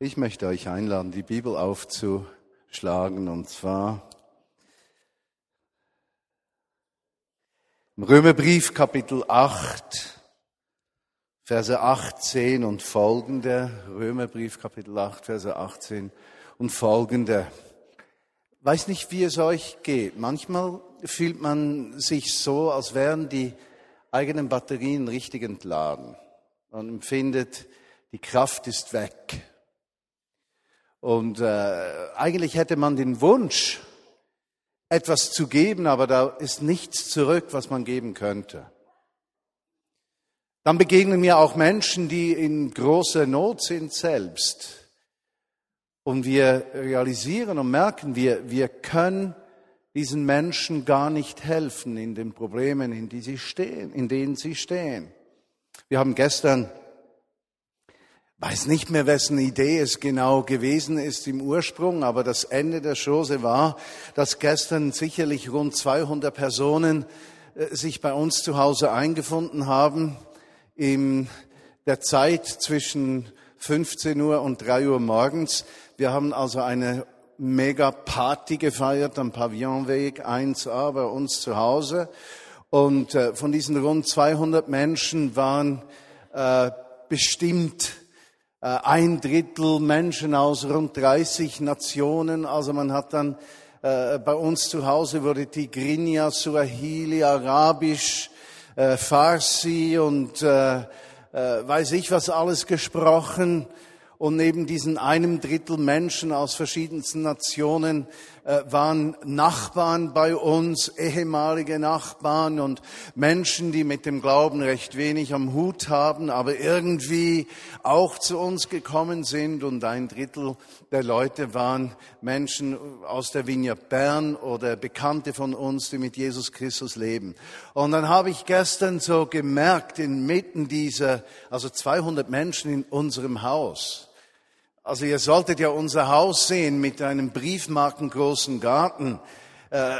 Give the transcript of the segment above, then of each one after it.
Ich möchte euch einladen, die Bibel aufzuschlagen, und zwar im Römerbrief Kapitel 8, Verse 18 und folgende. Römerbrief Kapitel 8, Verse 18 und folgende. Weiß nicht, wie es euch geht. Manchmal fühlt man sich so, als wären die eigenen Batterien richtig entladen. Man empfindet, die Kraft ist weg. Und äh, eigentlich hätte man den Wunsch, etwas zu geben, aber da ist nichts zurück, was man geben könnte. Dann begegnen mir auch Menschen, die in großer Not sind selbst. Und wir realisieren und merken, wir, wir können diesen Menschen gar nicht helfen in den Problemen, in, die sie stehen, in denen sie stehen. Wir haben gestern weiß nicht mehr, wessen Idee es genau gewesen ist im Ursprung, aber das Ende der Chose war, dass gestern sicherlich rund 200 Personen äh, sich bei uns zu Hause eingefunden haben in der Zeit zwischen 15 Uhr und 3 Uhr morgens. Wir haben also eine mega Party gefeiert am Pavillonweg 1a bei uns zu Hause. Und äh, von diesen rund 200 Menschen waren äh, bestimmt ein Drittel Menschen aus rund 30 Nationen. Also man hat dann äh, bei uns zu Hause wurde Tigrinya, Suahili, Arabisch, äh, Farsi und äh, äh, weiß ich was alles gesprochen. Und neben diesen einem Drittel Menschen aus verschiedensten Nationen äh, waren Nachbarn bei uns, ehemalige Nachbarn und Menschen, die mit dem Glauben recht wenig am Hut haben, aber irgendwie auch zu uns gekommen sind. Und ein Drittel der Leute waren Menschen aus der Vineyard Bern oder Bekannte von uns, die mit Jesus Christus leben. Und dann habe ich gestern so gemerkt, inmitten dieser, also 200 Menschen in unserem Haus, also ihr solltet ja unser Haus sehen mit einem briefmarkengroßen Garten. Äh,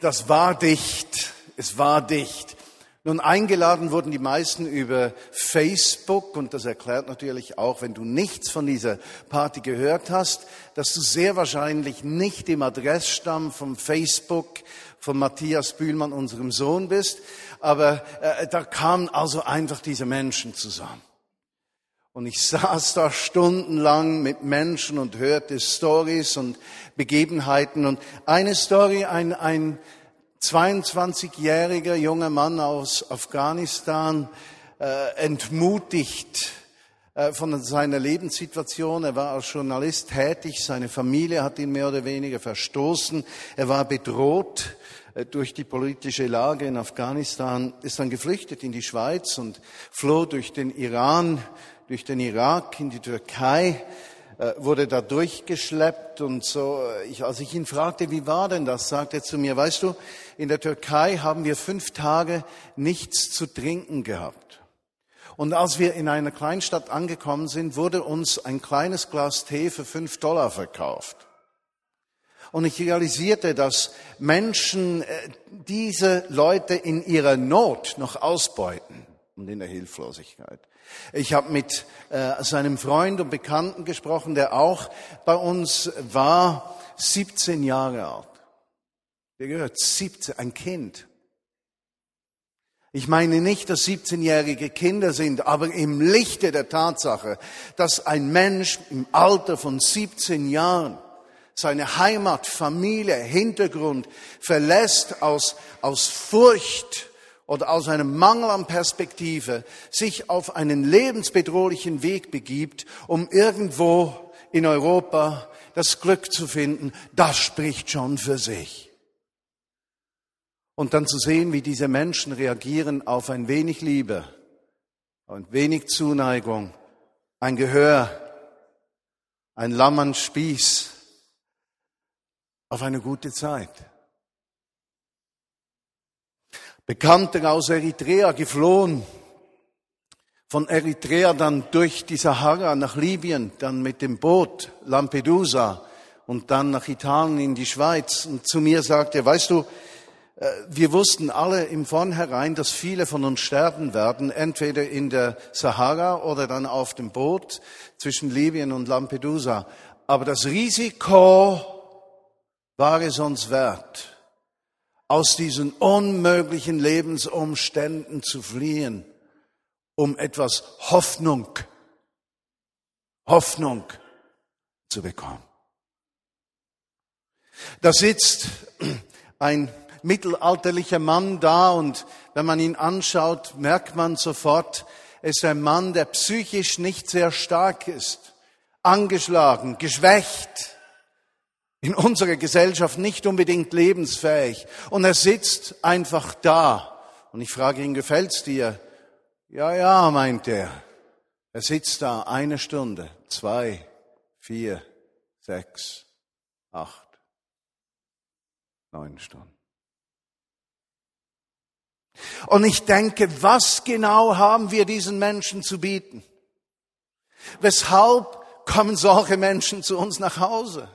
das war dicht. Es war dicht. Nun, eingeladen wurden die meisten über Facebook und das erklärt natürlich auch, wenn du nichts von dieser Party gehört hast, dass du sehr wahrscheinlich nicht im Adressstamm vom Facebook von Matthias Bühlmann, unserem Sohn bist. Aber äh, da kamen also einfach diese Menschen zusammen. Und ich saß da stundenlang mit Menschen und hörte Stories und Begebenheiten. Und eine Story, ein, ein 22-jähriger junger Mann aus Afghanistan, äh, entmutigt äh, von seiner Lebenssituation. Er war als Journalist tätig. Seine Familie hat ihn mehr oder weniger verstoßen. Er war bedroht äh, durch die politische Lage in Afghanistan, ist dann geflüchtet in die Schweiz und floh durch den Iran durch den Irak in die Türkei, äh, wurde da durchgeschleppt und so. Ich, als ich ihn fragte, wie war denn das, sagte er zu mir, weißt du, in der Türkei haben wir fünf Tage nichts zu trinken gehabt. Und als wir in einer Kleinstadt angekommen sind, wurde uns ein kleines Glas Tee für fünf Dollar verkauft. Und ich realisierte, dass Menschen äh, diese Leute in ihrer Not noch ausbeuten und in der Hilflosigkeit. Ich habe mit äh, seinem Freund und Bekannten gesprochen, der auch bei uns war, 17 Jahre alt. Der gehört 17, ein Kind. Ich meine nicht, dass 17-jährige Kinder sind, aber im Lichte der Tatsache, dass ein Mensch im Alter von 17 Jahren seine Heimat, Familie, Hintergrund verlässt aus, aus Furcht oder aus einem Mangel an Perspektive sich auf einen lebensbedrohlichen Weg begibt, um irgendwo in Europa das Glück zu finden, das spricht schon für sich. Und dann zu sehen, wie diese Menschen reagieren auf ein wenig Liebe, ein wenig Zuneigung, ein Gehör, ein Lamm Spieß, auf eine gute Zeit. Bekannte aus Eritrea geflohen, von Eritrea dann durch die Sahara nach Libyen, dann mit dem Boot Lampedusa und dann nach Italien in die Schweiz. Und zu mir sagte weißt du, äh, wir wussten alle im Vornherein, dass viele von uns sterben werden, entweder in der Sahara oder dann auf dem Boot zwischen Libyen und Lampedusa. Aber das Risiko war es uns wert, aus diesen unmöglichen Lebensumständen zu fliehen, um etwas Hoffnung, Hoffnung zu bekommen. Da sitzt ein mittelalterlicher Mann da und wenn man ihn anschaut, merkt man sofort, er ist ein Mann, der psychisch nicht sehr stark ist, angeschlagen, geschwächt, in unserer Gesellschaft nicht unbedingt lebensfähig. Und er sitzt einfach da. Und ich frage ihn, gefällt's dir? Ja, ja, meint er. Er sitzt da eine Stunde, zwei, vier, sechs, acht, neun Stunden. Und ich denke, was genau haben wir diesen Menschen zu bieten? Weshalb kommen solche Menschen zu uns nach Hause?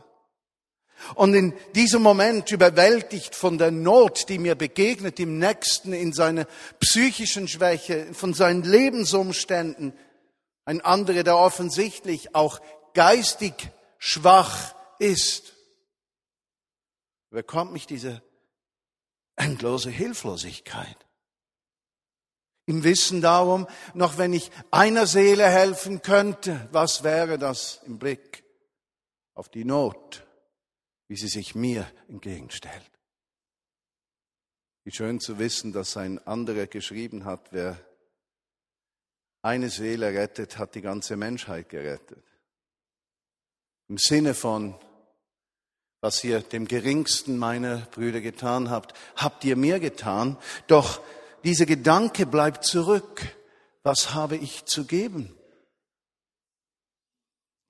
Und in diesem Moment überwältigt von der Not, die mir begegnet, im Nächsten, in seiner psychischen Schwäche, von seinen Lebensumständen, ein anderer, der offensichtlich auch geistig schwach ist, bekommt mich diese endlose Hilflosigkeit. Im Wissen darum, noch wenn ich einer Seele helfen könnte, was wäre das im Blick auf die Not, wie sie sich mir entgegenstellt. Wie schön zu wissen, dass ein anderer geschrieben hat, wer eine Seele rettet, hat die ganze Menschheit gerettet. Im Sinne von, was ihr dem geringsten meiner Brüder getan habt, habt ihr mir getan, doch dieser Gedanke bleibt zurück. Was habe ich zu geben?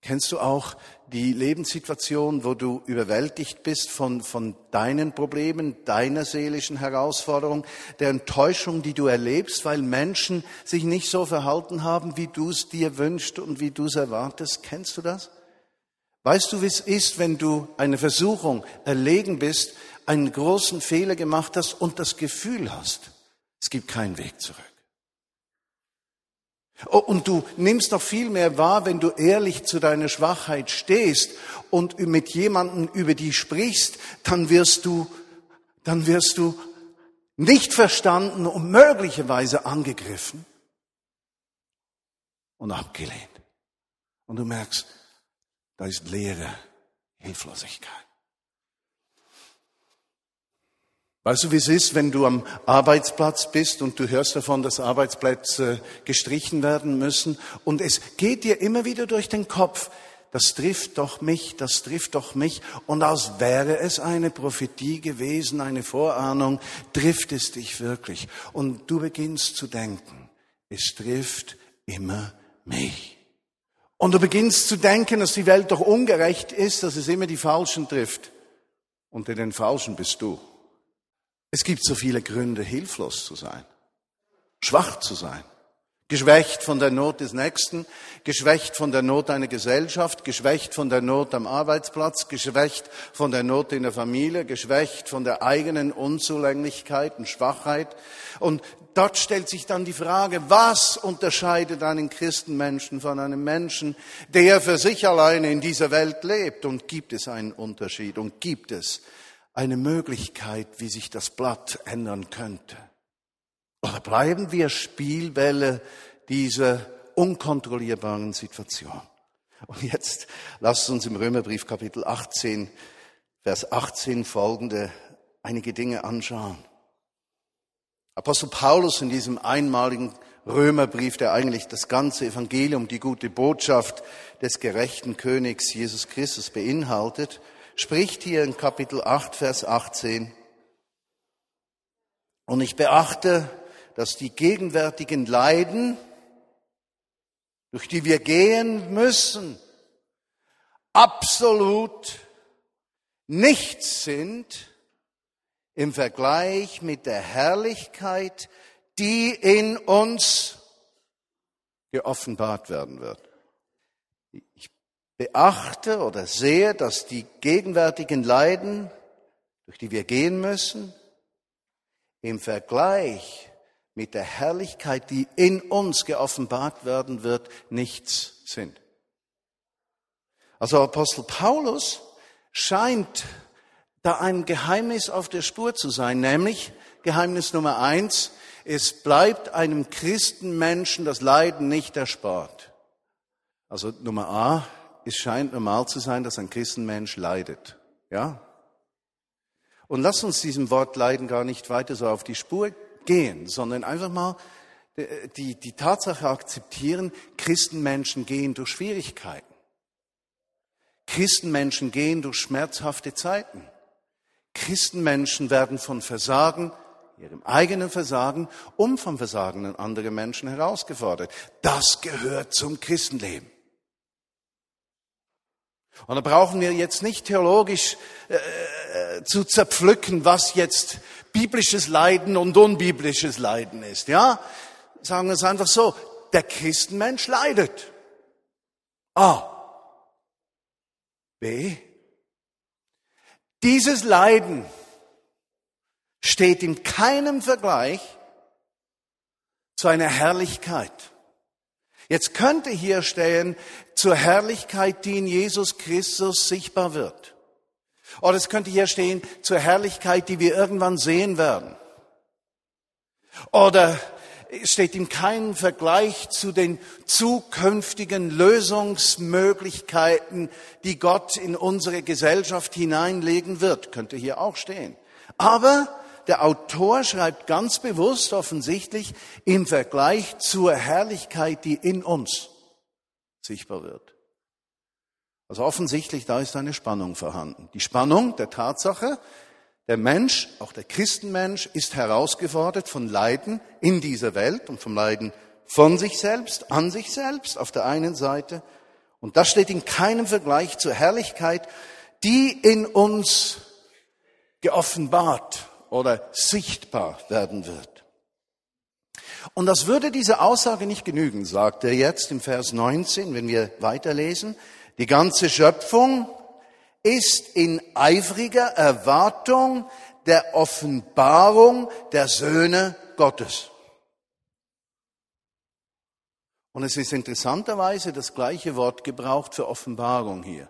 Kennst du auch die Lebenssituation, wo du überwältigt bist von, von deinen Problemen, deiner seelischen Herausforderung, der Enttäuschung, die du erlebst, weil Menschen sich nicht so verhalten haben, wie du es dir wünschst und wie du es erwartest? Kennst du das? Weißt du, wie es ist, wenn du eine Versuchung erlegen bist, einen großen Fehler gemacht hast und das Gefühl hast, es gibt keinen Weg zurück. Oh, und du nimmst noch viel mehr wahr, wenn du ehrlich zu deiner Schwachheit stehst und mit jemandem über die sprichst, dann wirst du, dann wirst du nicht verstanden und möglicherweise angegriffen und abgelehnt. Und du merkst, da ist leere Hilflosigkeit. Weißt du, wie es ist, wenn du am Arbeitsplatz bist und du hörst davon, dass Arbeitsplätze gestrichen werden müssen und es geht dir immer wieder durch den Kopf, das trifft doch mich, das trifft doch mich und als wäre es eine Prophetie gewesen, eine Vorahnung, trifft es dich wirklich und du beginnst zu denken, es trifft immer mich. Und du beginnst zu denken, dass die Welt doch ungerecht ist, dass es immer die Falschen trifft. Unter den Falschen bist du. Es gibt so viele Gründe, hilflos zu sein, schwach zu sein, geschwächt von der Not des Nächsten, geschwächt von der Not einer Gesellschaft, geschwächt von der Not am Arbeitsplatz, geschwächt von der Not in der Familie, geschwächt von der eigenen Unzulänglichkeit und Schwachheit. Und dort stellt sich dann die Frage, was unterscheidet einen Christenmenschen von einem Menschen, der für sich alleine in dieser Welt lebt? Und gibt es einen Unterschied? Und gibt es eine Möglichkeit, wie sich das Blatt ändern könnte? Oder bleiben wir Spielwelle dieser unkontrollierbaren Situation? Und jetzt lasst uns im Römerbrief Kapitel 18, Vers 18 folgende einige Dinge anschauen. Apostel Paulus in diesem einmaligen Römerbrief, der eigentlich das ganze Evangelium, die gute Botschaft des gerechten Königs Jesus Christus beinhaltet, spricht hier in Kapitel 8, Vers 18. Und ich beachte, dass die gegenwärtigen Leiden, durch die wir gehen müssen, absolut nichts sind im Vergleich mit der Herrlichkeit, die in uns geoffenbart werden wird. Beachte oder sehe, dass die gegenwärtigen Leiden, durch die wir gehen müssen, im Vergleich mit der Herrlichkeit, die in uns geoffenbart werden wird, nichts sind. Also Apostel Paulus scheint da ein Geheimnis auf der Spur zu sein, nämlich Geheimnis Nummer eins, es bleibt einem Christenmenschen das Leiden nicht erspart. Also Nummer A, es scheint normal zu sein, dass ein Christenmensch leidet. Ja? Und lass uns diesem Wort Leiden gar nicht weiter so auf die Spur gehen, sondern einfach mal die, die Tatsache akzeptieren, Christenmenschen gehen durch Schwierigkeiten. Christenmenschen gehen durch schmerzhafte Zeiten. Christenmenschen werden von Versagen, ihrem eigenen Versagen und vom Versagen anderer Menschen herausgefordert. Das gehört zum Christenleben. Und da brauchen wir jetzt nicht theologisch äh, zu zerpflücken, was jetzt biblisches Leiden und unbiblisches Leiden ist. Ja, sagen wir es einfach so: Der Christenmensch leidet. A. B. Dieses Leiden steht in keinem Vergleich zu einer Herrlichkeit. Jetzt könnte hier stehen, zur Herrlichkeit, die in Jesus Christus sichtbar wird. Oder es könnte hier stehen, zur Herrlichkeit, die wir irgendwann sehen werden. Oder es steht in keinem Vergleich zu den zukünftigen Lösungsmöglichkeiten, die Gott in unsere Gesellschaft hineinlegen wird, könnte hier auch stehen. Aber der Autor schreibt ganz bewusst offensichtlich im Vergleich zur Herrlichkeit, die in uns sichtbar wird. Also offensichtlich, da ist eine Spannung vorhanden. Die Spannung der Tatsache, der Mensch, auch der Christenmensch, ist herausgefordert von Leiden in dieser Welt und vom Leiden von sich selbst, an sich selbst auf der einen Seite. Und das steht in keinem Vergleich zur Herrlichkeit, die in uns geoffenbart oder sichtbar werden wird. Und das würde diese Aussage nicht genügen, sagt er jetzt im Vers 19, wenn wir weiterlesen. Die ganze Schöpfung ist in eifriger Erwartung der Offenbarung der Söhne Gottes. Und es ist interessanterweise das gleiche Wort gebraucht für Offenbarung hier.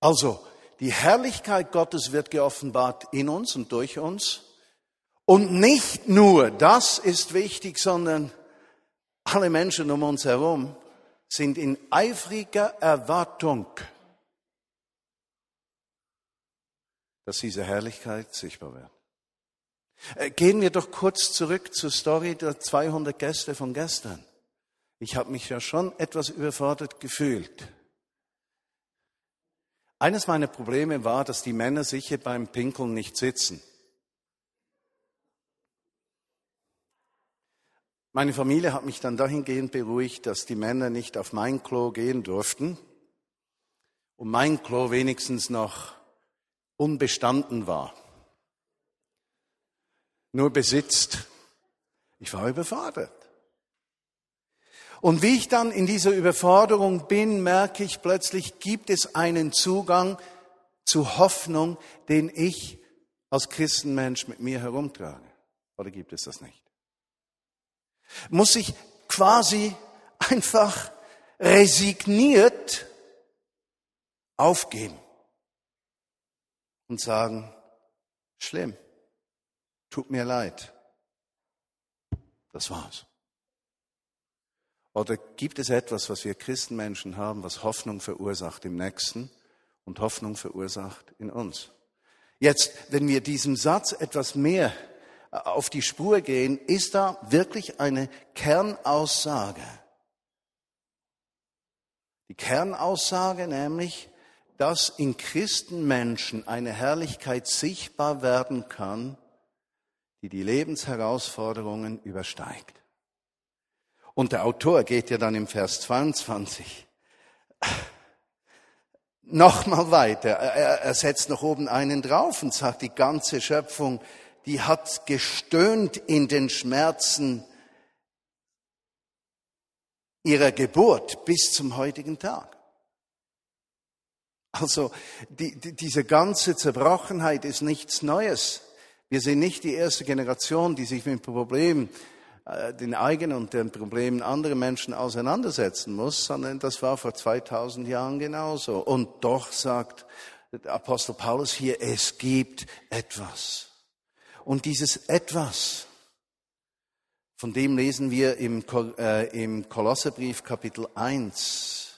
Also, die Herrlichkeit Gottes wird geoffenbart in uns und durch uns. Und nicht nur das ist wichtig, sondern alle Menschen um uns herum sind in eifriger Erwartung, dass diese Herrlichkeit sichtbar wird. Äh, gehen wir doch kurz zurück zur Story der 200 Gäste von gestern. Ich habe mich ja schon etwas überfordert gefühlt. Eines meiner Probleme war, dass die Männer sicher beim Pinkeln nicht sitzen. Meine Familie hat mich dann dahingehend beruhigt, dass die Männer nicht auf mein Klo gehen durften und mein Klo wenigstens noch unbestanden war. Nur besitzt. Ich war überfordert. Und wie ich dann in dieser Überforderung bin, merke ich plötzlich, gibt es einen Zugang zu Hoffnung, den ich als Christenmensch mit mir herumtrage. Oder gibt es das nicht? Muss ich quasi einfach resigniert aufgeben und sagen, schlimm, tut mir leid. Das war's. Oder gibt es etwas, was wir Christenmenschen haben, was Hoffnung verursacht im Nächsten und Hoffnung verursacht in uns? Jetzt, wenn wir diesem Satz etwas mehr auf die Spur gehen, ist da wirklich eine Kernaussage. Die Kernaussage nämlich, dass in Christenmenschen eine Herrlichkeit sichtbar werden kann, die die Lebensherausforderungen übersteigt. Und der Autor geht ja dann im Vers 22 nochmal weiter. Er, er setzt noch oben einen drauf und sagt, die ganze Schöpfung, die hat gestöhnt in den Schmerzen ihrer Geburt bis zum heutigen Tag. Also die, die, diese ganze Zerbrochenheit ist nichts Neues. Wir sind nicht die erste Generation, die sich mit Problemen, äh, den eigenen und den Problemen anderer Menschen auseinandersetzen muss, sondern das war vor 2000 Jahren genauso. Und doch sagt Apostel Paulus hier, es gibt etwas. Und dieses etwas, von dem lesen wir im, äh, im Kolosserbrief Kapitel 1.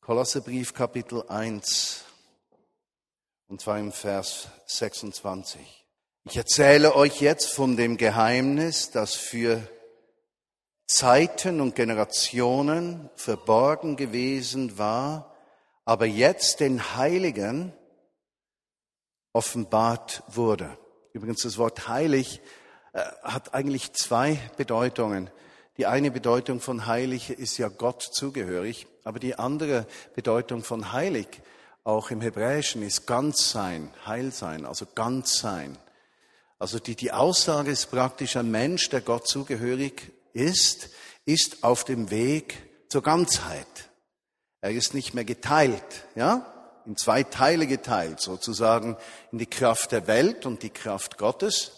Kolosserbrief Kapitel 1. Und zwar im Vers 26. Ich erzähle euch jetzt von dem Geheimnis, das für Zeiten und Generationen verborgen gewesen war, aber jetzt den Heiligen offenbart wurde. Übrigens, das Wort heilig äh, hat eigentlich zwei Bedeutungen. Die eine Bedeutung von heilig ist ja Gott zugehörig, aber die andere Bedeutung von heilig, auch im Hebräischen, ist ganz sein, heil sein, also ganz sein. Also die, die Aussage ist praktisch, ein Mensch, der Gott zugehörig ist, ist auf dem Weg zur Ganzheit. Er ist nicht mehr geteilt, ja? In zwei Teile geteilt, sozusagen in die Kraft der Welt und die Kraft Gottes,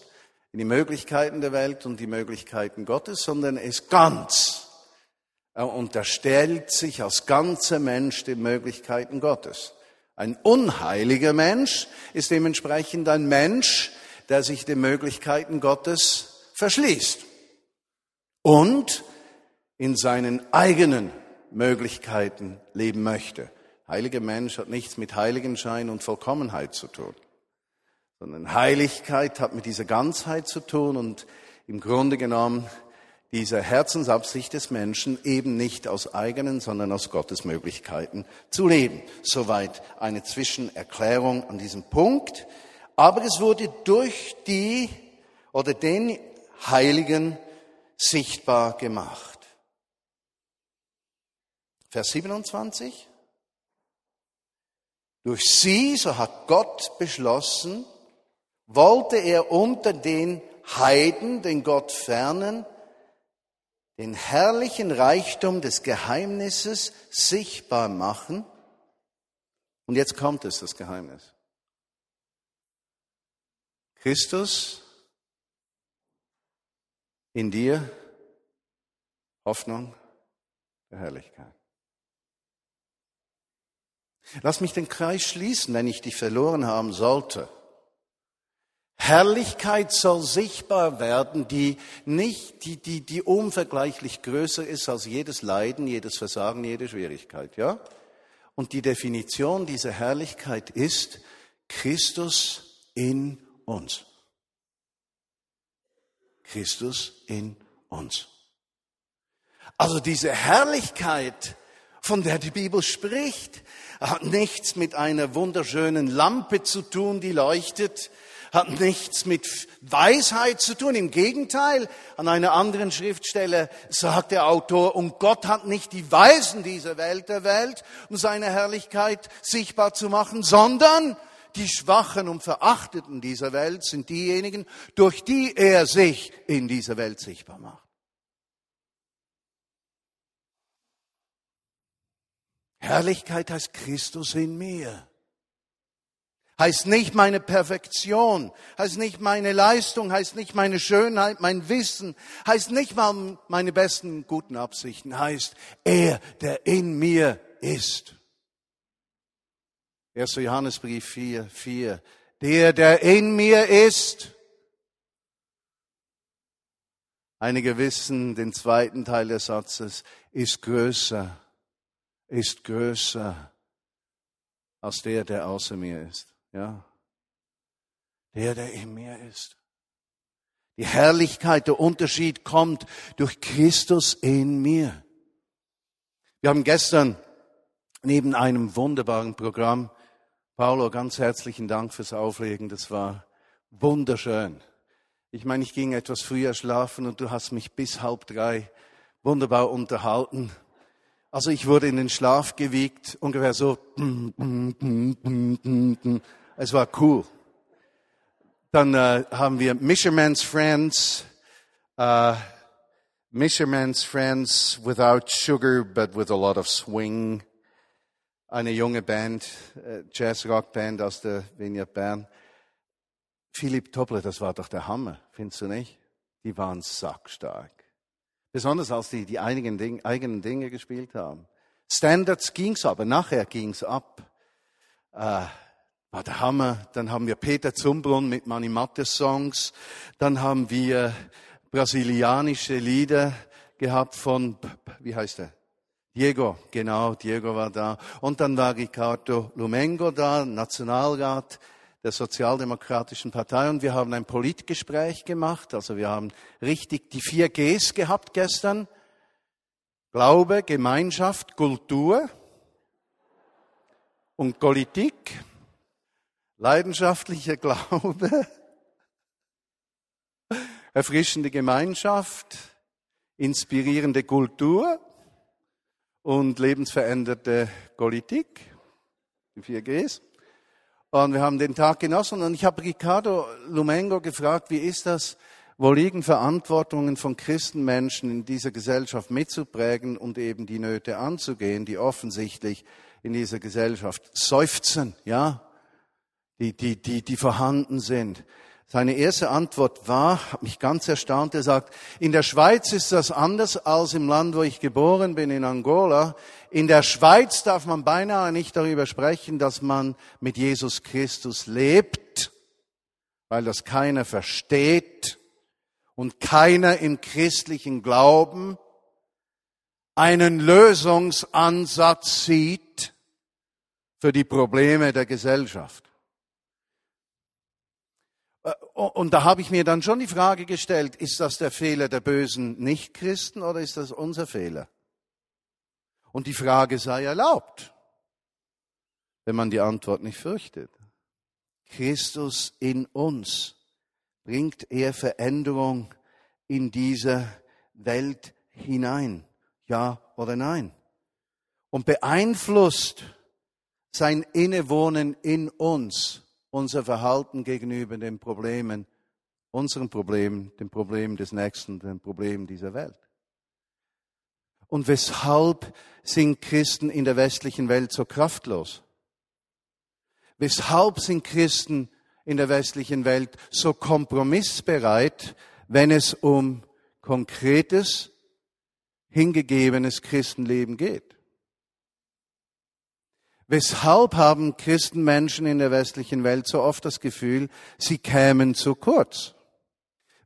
in die Möglichkeiten der Welt und die Möglichkeiten Gottes, sondern er ist ganz. Er unterstellt sich als ganzer Mensch den Möglichkeiten Gottes. Ein unheiliger Mensch ist dementsprechend ein Mensch, der sich den Möglichkeiten Gottes verschließt und in seinen eigenen Möglichkeiten leben möchte. Heiliger Mensch hat nichts mit Heiligenschein und Vollkommenheit zu tun, sondern Heiligkeit hat mit dieser Ganzheit zu tun und im Grunde genommen dieser Herzensabsicht des Menschen eben nicht aus eigenen, sondern aus Gottes Möglichkeiten zu leben. Soweit eine Zwischenerklärung an diesem Punkt. Aber es wurde durch die oder den Heiligen sichtbar gemacht. Vers 27. Durch sie, so hat Gott beschlossen, wollte er unter den Heiden, den Gott fernen, den herrlichen Reichtum des Geheimnisses sichtbar machen. Und jetzt kommt es, das Geheimnis. Christus in dir, Hoffnung der Herrlichkeit. Lass mich den Kreis schließen, wenn ich dich verloren haben sollte. Herrlichkeit soll sichtbar werden, die nicht, die, die, die unvergleichlich größer ist als jedes Leiden, jedes Versagen, jede Schwierigkeit, ja? Und die Definition dieser Herrlichkeit ist Christus in uns. Christus in uns. Also diese Herrlichkeit, von der die Bibel spricht, hat nichts mit einer wunderschönen Lampe zu tun, die leuchtet, hat nichts mit Weisheit zu tun. Im Gegenteil, an einer anderen Schriftstelle sagt der Autor, und Gott hat nicht die Weisen dieser Welt erwählt, um seine Herrlichkeit sichtbar zu machen, sondern die Schwachen und Verachteten dieser Welt sind diejenigen, durch die er sich in dieser Welt sichtbar macht. Herrlichkeit heißt Christus in mir. Heißt nicht meine Perfektion, heißt nicht meine Leistung, heißt nicht meine Schönheit, mein Wissen, heißt nicht mal meine besten guten Absichten, heißt er, der in mir ist. 1. Johannesbrief 4, 4. Der, der in mir ist. Einige wissen den zweiten Teil des Satzes, ist größer ist größer als der, der außer mir ist. Ja? Der, der in mir ist. Die Herrlichkeit, der Unterschied kommt durch Christus in mir. Wir haben gestern neben einem wunderbaren Programm, Paulo, ganz herzlichen Dank fürs Auflegen, das war wunderschön. Ich meine, ich ging etwas früher schlafen und du hast mich bis halb drei wunderbar unterhalten. Also ich wurde in den Schlaf gewiegt, ungefähr so. Es war cool. Dann äh, haben wir Misherman's Friends, äh, Misherman's Friends without sugar but with a lot of swing. Eine junge Band, äh, Jazz-Rock-Band aus der Vineyard Bern. Philipp Toppler, das war doch der Hammer, findest du nicht? Die waren sackstark. Besonders als die die einigen Ding, eigenen Dinge gespielt haben. Standards ging's aber, nachher ging's ab. Äh, war der Hammer. Dann haben wir Peter Zumbrunn mit Mani Mattes Songs. Dann haben wir brasilianische Lieder gehabt von, wie heißt er? Diego, genau, Diego war da. Und dann war Ricardo Lumengo da, Nationalrat der Sozialdemokratischen Partei. Und wir haben ein Politgespräch gemacht. Also wir haben richtig die vier Gs gehabt gestern. Glaube, Gemeinschaft, Kultur und Politik. Leidenschaftlicher Glaube, erfrischende Gemeinschaft, inspirierende Kultur und lebensveränderte Politik, die vier Gs. Und wir haben den Tag genossen und ich habe Ricardo Lumengo gefragt, wie ist das, wo liegen Verantwortungen von Christenmenschen in dieser Gesellschaft mitzuprägen und eben die Nöte anzugehen, die offensichtlich in dieser Gesellschaft seufzen, ja, die, die, die, die vorhanden sind. Seine erste Antwort war, hat mich ganz erstaunt, er sagt, in der Schweiz ist das anders als im Land, wo ich geboren bin, in Angola. In der Schweiz darf man beinahe nicht darüber sprechen, dass man mit Jesus Christus lebt, weil das keiner versteht und keiner im christlichen Glauben einen Lösungsansatz sieht für die Probleme der Gesellschaft. Äh, und da habe ich mir dann schon die Frage gestellt, ist das der Fehler der bösen Nichtchristen oder ist das unser Fehler? Und die Frage sei erlaubt, wenn man die Antwort nicht fürchtet. Christus in uns, bringt er Veränderung in diese Welt hinein? Ja oder nein? Und beeinflusst sein Innewohnen in uns unser Verhalten gegenüber den Problemen, unseren Problemen, dem Problem des Nächsten, dem Problem dieser Welt. Und weshalb sind Christen in der westlichen Welt so kraftlos? Weshalb sind Christen in der westlichen Welt so kompromissbereit, wenn es um konkretes, hingegebenes Christenleben geht? Weshalb haben Christenmenschen in der westlichen Welt so oft das Gefühl, sie kämen zu kurz?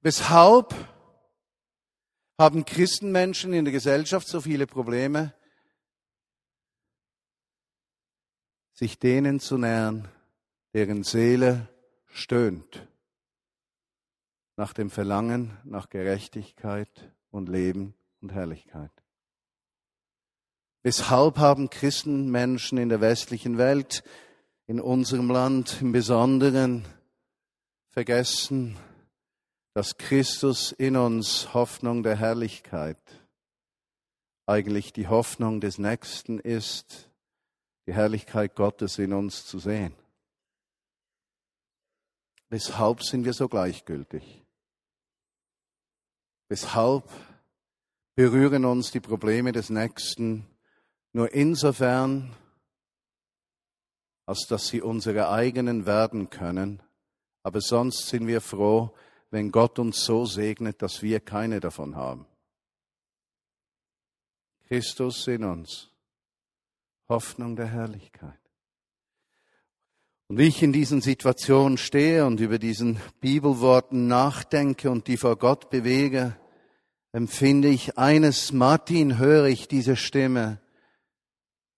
Weshalb haben Christenmenschen in der Gesellschaft so viele Probleme, sich denen zu nähern, deren Seele stöhnt nach dem Verlangen nach Gerechtigkeit und Leben und Herrlichkeit. Weshalb haben Christenmenschen in der westlichen Welt, in unserem Land im Besonderen, vergessen, dass Christus in uns Hoffnung der Herrlichkeit eigentlich die Hoffnung des Nächsten ist, die Herrlichkeit Gottes in uns zu sehen. Weshalb sind wir so gleichgültig? Weshalb berühren uns die Probleme des Nächsten nur insofern, als dass sie unsere eigenen werden können. Aber sonst sind wir froh, wenn Gott uns so segnet, dass wir keine davon haben. Christus in uns, Hoffnung der Herrlichkeit. Und wie ich in diesen Situationen stehe und über diesen Bibelworten nachdenke und die vor Gott bewege, empfinde ich eines, Martin, höre ich diese Stimme,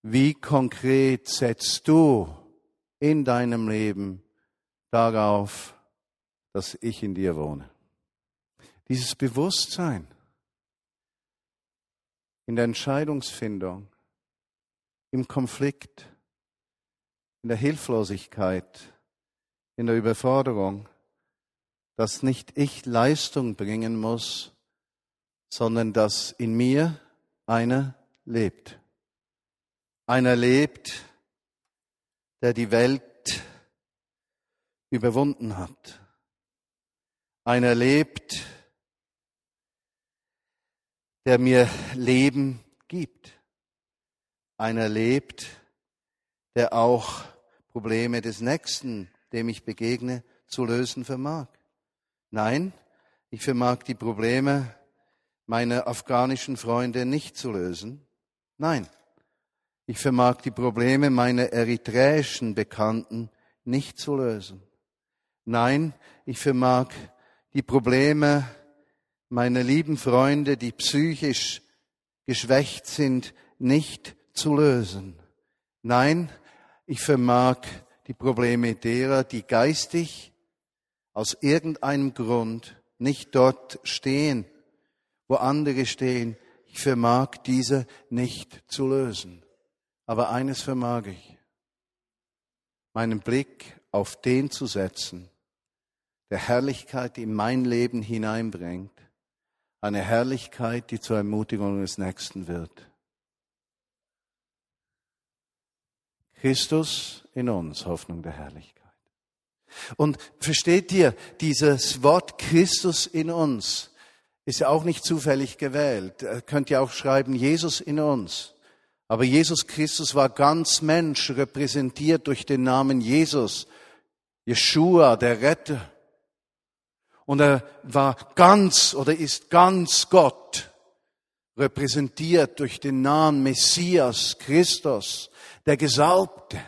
wie konkret setzt du in deinem Leben darauf, dass ich in dir wohne? Dieses Bewusstsein in der Entscheidungsfindung, im Konflikt, in der Hilflosigkeit, in der Überforderung, dass nicht ich Leistung bringen muss, sondern dass in mir einer lebt einer lebt, der die Welt überwunden hat. Einer lebt, der mir Leben gibt. Einer lebt, der auch Probleme des Nächsten, dem ich begegne, zu lösen vermag. Nein, ich vermag die Probleme meiner afghanischen Freunde nicht zu lösen. Nein, ich vermag die Probleme meiner eritreischen Bekannten nicht zu lösen. Nein, ich vermag die Probleme meiner lieben Freunde, die psychisch geschwächt sind, nicht zu lösen. Nein, ich vermag die Probleme derer, die geistig aus irgendeinem Grund nicht dort stehen, wo andere stehen. Ich vermag diese nicht zu lösen. Aber eines vermag ich, meinen Blick auf den zu setzen, der Herrlichkeit in mein Leben hineinbringt, eine Herrlichkeit, die zur Ermutigung des Nächsten wird. Christus in uns, Hoffnung der Herrlichkeit. Und versteht ihr, dieses Wort Christus in uns ist ja auch nicht zufällig gewählt. Ihr könnt ja auch schreiben, Jesus in uns. Aber Jesus Christus war ganz Mensch, repräsentiert durch den Namen Jesus, Jeshua, der Retter. Und er war ganz oder ist ganz Gott, repräsentiert durch den Namen Messias, Christus, der Gesalbte.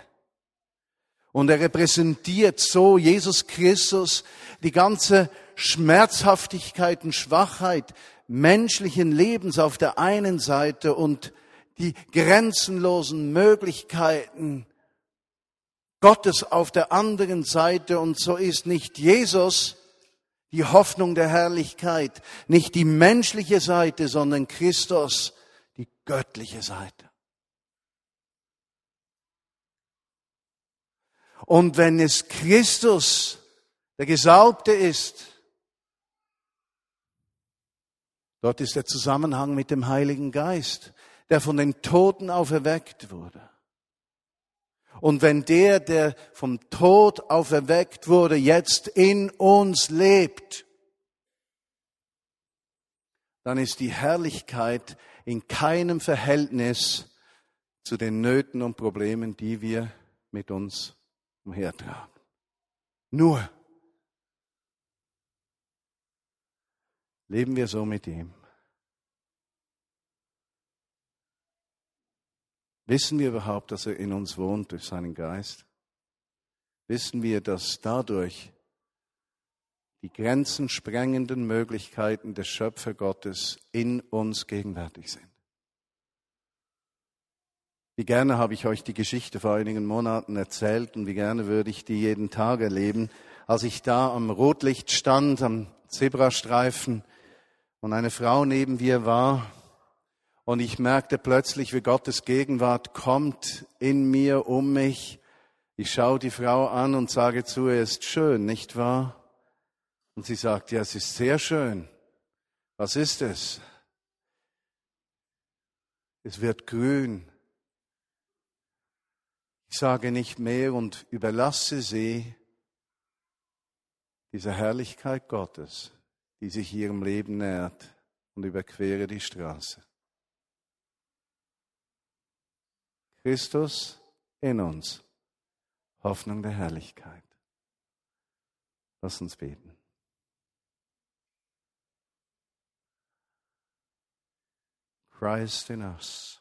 Und er repräsentiert so Jesus Christus die ganze Schmerzhaftigkeit und Schwachheit menschlichen Lebens auf der einen Seite und die grenzenlosen Möglichkeiten Gottes auf der anderen Seite. Und so ist nicht Jesus die Hoffnung der Herrlichkeit, nicht die menschliche Seite, sondern Christus die göttliche Seite. Und wenn es Christus, der Gesalbte ist, dort ist der Zusammenhang mit dem Heiligen Geist, der von den Toten auferweckt wurde. Und wenn der, der vom Tod auferweckt wurde, jetzt in uns lebt, dann ist die Herrlichkeit in keinem Verhältnis zu den Nöten und Problemen, die wir mit uns umhertragen. Nur leben wir so mit ihm. Wissen wir überhaupt, dass er in uns wohnt durch seinen Geist? Wissen wir, dass dadurch die grenzensprengenden Möglichkeiten des Schöpfergottes in uns gegenwärtig sind? Wie gerne habe ich euch die Geschichte vor einigen Monaten erzählt und wie gerne würde ich die jeden Tag erleben, als ich da am Rotlicht stand, am Zebrastreifen und eine Frau neben mir war und ich merkte plötzlich, wie Gottes Gegenwart kommt in mir, um mich. Ich schaue die Frau an und sage zu ihr, ist schön, nicht wahr? Und sie sagt, ja, es ist sehr schön. Was ist es? Es wird grün. Ich sage nicht mehr und überlasse sie dieser Herrlichkeit Gottes, die sich ihrem Leben nährt und überquere die Straße. Christus in uns, Hoffnung der Herrlichkeit. Lass uns beten. Christ in us,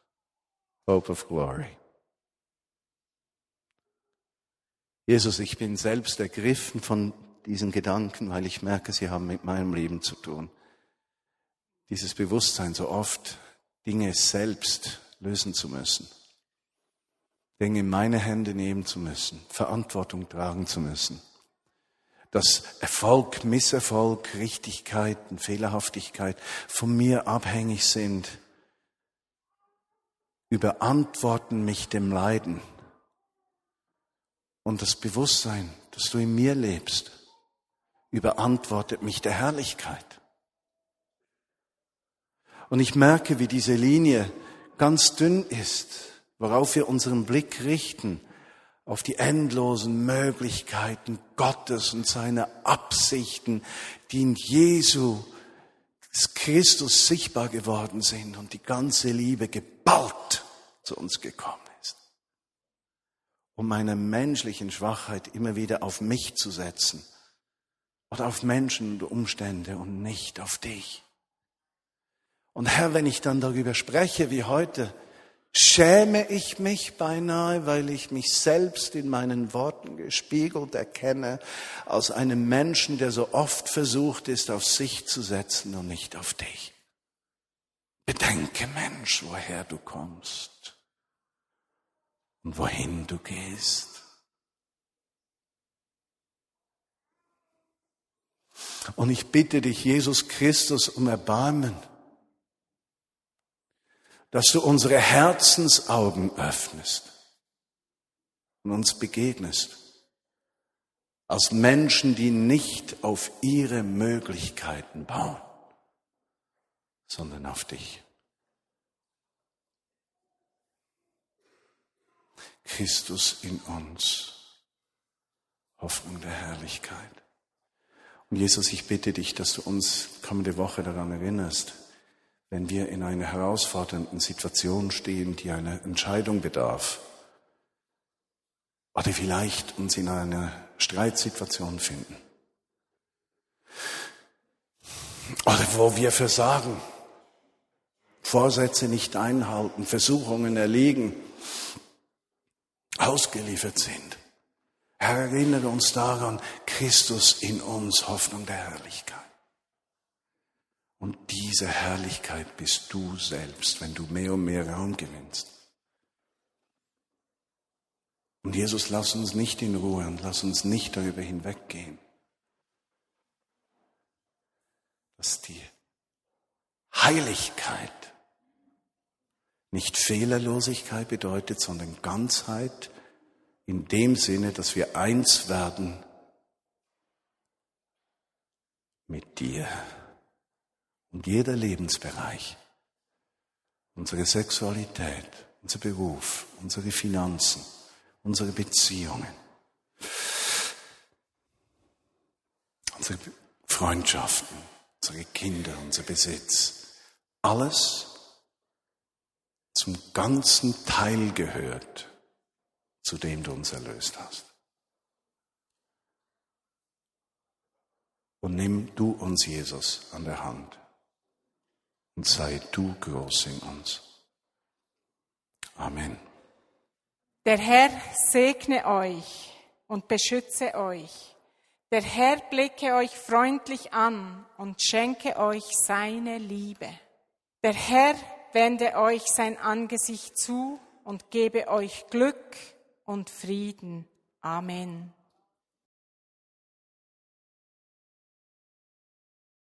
hope of glory. Jesus, ich bin selbst ergriffen von diesen Gedanken, weil ich merke, sie haben mit meinem Leben zu tun. Dieses Bewusstsein, so oft Dinge selbst lösen zu müssen, Dinge in meine Hände nehmen zu müssen, Verantwortung tragen zu müssen. Dass Erfolg, Misserfolg, Richtigkeit und Fehlerhaftigkeit von mir abhängig sind, überantworten mich dem Leiden und das Bewusstsein, dass du in mir lebst, überantwortet mich der Herrlichkeit. Und ich merke, wie diese Linie ganz dünn ist, worauf wir unseren Blick richten, auf die endlosen Möglichkeiten Gottes und seine Absichten, die in Jesu Christus sichtbar geworden sind und die ganze Liebe geballt zu uns gekommen um meine menschlichen Schwachheit immer wieder auf mich zu setzen oder auf Menschen und Umstände und nicht auf dich. Und Herr, wenn ich dann darüber spreche wie heute, schäme ich mich beinahe, weil ich mich selbst in meinen Worten gespiegelt erkenne aus einem Menschen, der so oft versucht ist, auf sich zu setzen und nicht auf dich. Bedenke, Mensch, woher du kommst und wohin du gehst. Und ich bitte dich, Jesus Christus, um Erbarmen dass du unsere Herzensaugen öffnest und uns begegnest als Menschen, die nicht auf ihre Möglichkeiten bauen, sondern auf dich. Christus in uns, Hoffnung der Herrlichkeit. Und Jesus, ich bitte dich, dass du uns kommende Woche daran erinnerst, wenn wir in einer herausfordernden Situation stehen, die einer Entscheidung bedarf, oder vielleicht uns in einer Streitsituation finden, oder wo wir versagen, Vorsätze nicht einhalten, Versuchungen erliegen, ausgeliefert sind. Herr, erinnere uns daran, Christus in uns, Hoffnung der Herrlichkeit. Und diese Herrlichkeit bist du selbst, wenn du mehr und mehr Raum gewinnst. Und Jesus, lass uns nicht in Ruhe und lass uns nicht darüber hinweggehen, dass die Heiligkeit nicht Fehlerlosigkeit bedeutet, sondern Ganzheit in dem Sinne, dass wir eins werden mit dir. Und jeder Lebensbereich, unsere Sexualität, unser Beruf, unsere Finanzen, unsere Beziehungen, unsere Freundschaften, unsere Kinder, unser Besitz, alles zum ganzen Teil gehört, zu dem du uns erlöst hast. Und nimm du uns, Jesus, an der Hand und sei du groß in uns. Amen. Der Herr segne euch und beschütze euch. Der Herr blicke euch freundlich an und schenke euch seine Liebe. Der Herr wende euch sein Angesicht zu und gebe euch Glück und Frieden. Amen.